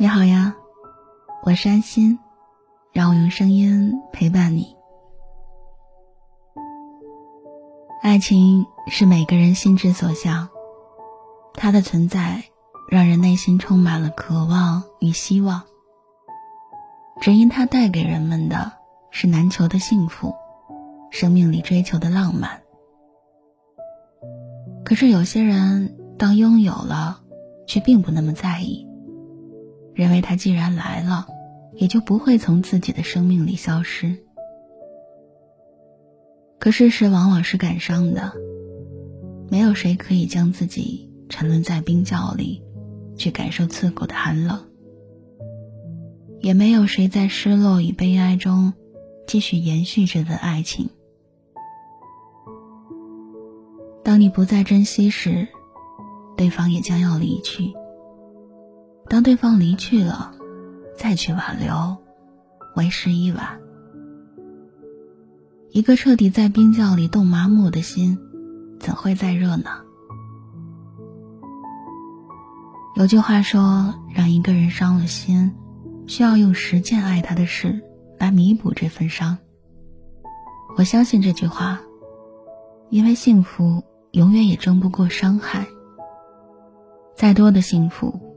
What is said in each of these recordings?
你好呀，我是安心，让我用声音陪伴你。爱情是每个人心之所向，它的存在让人内心充满了渴望与希望，只因它带给人们的是难求的幸福，生命里追求的浪漫。可是有些人当拥有了，却并不那么在意。认为他既然来了，也就不会从自己的生命里消失。可事实往往是感伤的，没有谁可以将自己沉沦在冰窖里，去感受刺骨的寒冷；也没有谁在失落与悲哀中，继续延续这份爱情。当你不再珍惜时，对方也将要离去。当对方离去了，再去挽留，为时已晚。一个彻底在冰窖里冻麻木的心，怎会再热呢？有句话说，让一个人伤了心，需要用十件爱他的事来弥补这份伤。我相信这句话，因为幸福永远也争不过伤害。再多的幸福。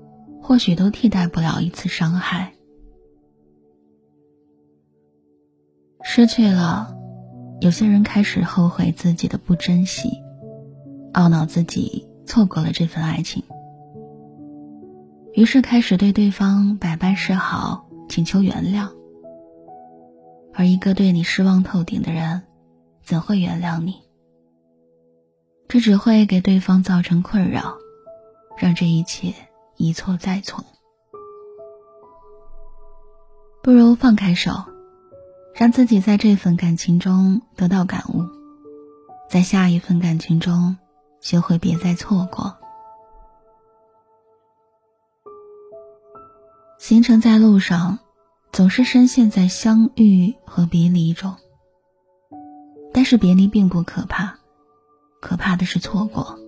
或许都替代不了一次伤害。失去了，有些人开始后悔自己的不珍惜，懊恼自己错过了这份爱情，于是开始对对方百般示好，请求原谅。而一个对你失望透顶的人，怎会原谅你？这只会给对方造成困扰，让这一切。一错再错，不如放开手，让自己在这份感情中得到感悟，在下一份感情中学会别再错过。行程在路上，总是深陷在相遇和别离中，但是别离并不可怕，可怕的是错过。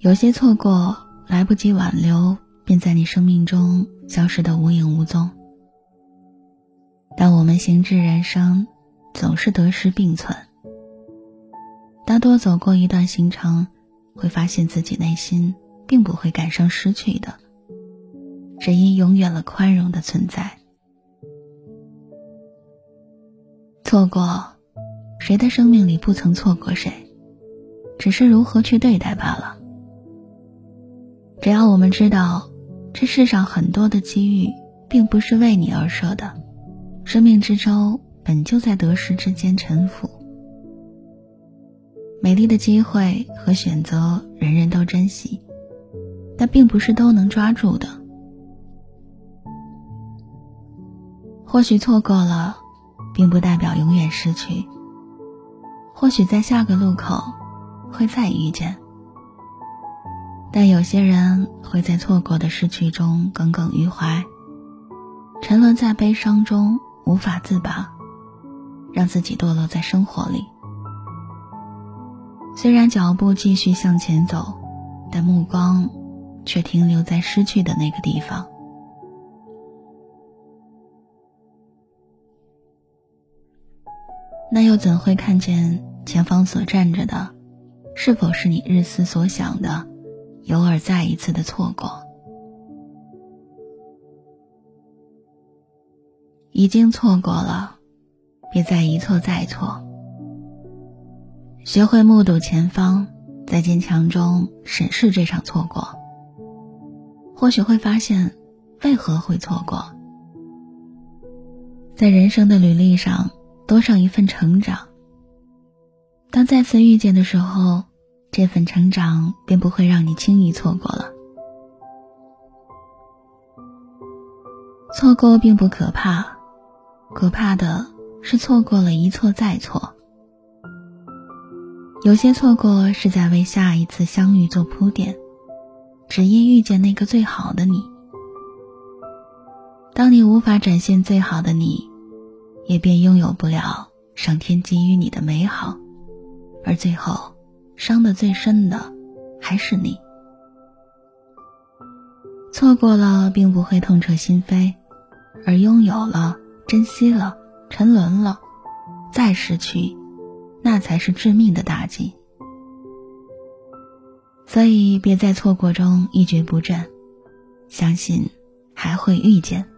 有些错过来不及挽留，便在你生命中消失的无影无踪。但我们行至人生，总是得失并存。大多走过一段行程，会发现自己内心并不会感伤失去的，只因永远了宽容的存在。错过，谁的生命里不曾错过谁？只是如何去对待罢了。只要我们知道，这世上很多的机遇并不是为你而设的，生命之舟本就在得失之间沉浮。美丽的机会和选择，人人都珍惜，但并不是都能抓住的。或许错过了，并不代表永远失去。或许在下个路口，会再遇见。但有些人会在错过的失去中耿耿于怀，沉沦在悲伤中无法自拔，让自己堕落在生活里。虽然脚步继续向前走，但目光却停留在失去的那个地方。那又怎会看见前方所站着的，是否是你日思所想的？偶尔再一次的错过，已经错过了，别再一错再错。学会目睹前方，在坚强中审视这场错过，或许会发现为何会错过。在人生的履历上多上一份成长，当再次遇见的时候。这份成长便不会让你轻易错过了。错过并不可怕，可怕的是错过了一错再错。有些错过是在为下一次相遇做铺垫，只因遇见那个最好的你。当你无法展现最好的你，也便拥有不了上天给予你的美好，而最后。伤的最深的，还是你。错过了并不会痛彻心扉，而拥有了、珍惜了、沉沦了，再失去，那才是致命的打击。所以，别在错过中一蹶不振，相信还会遇见。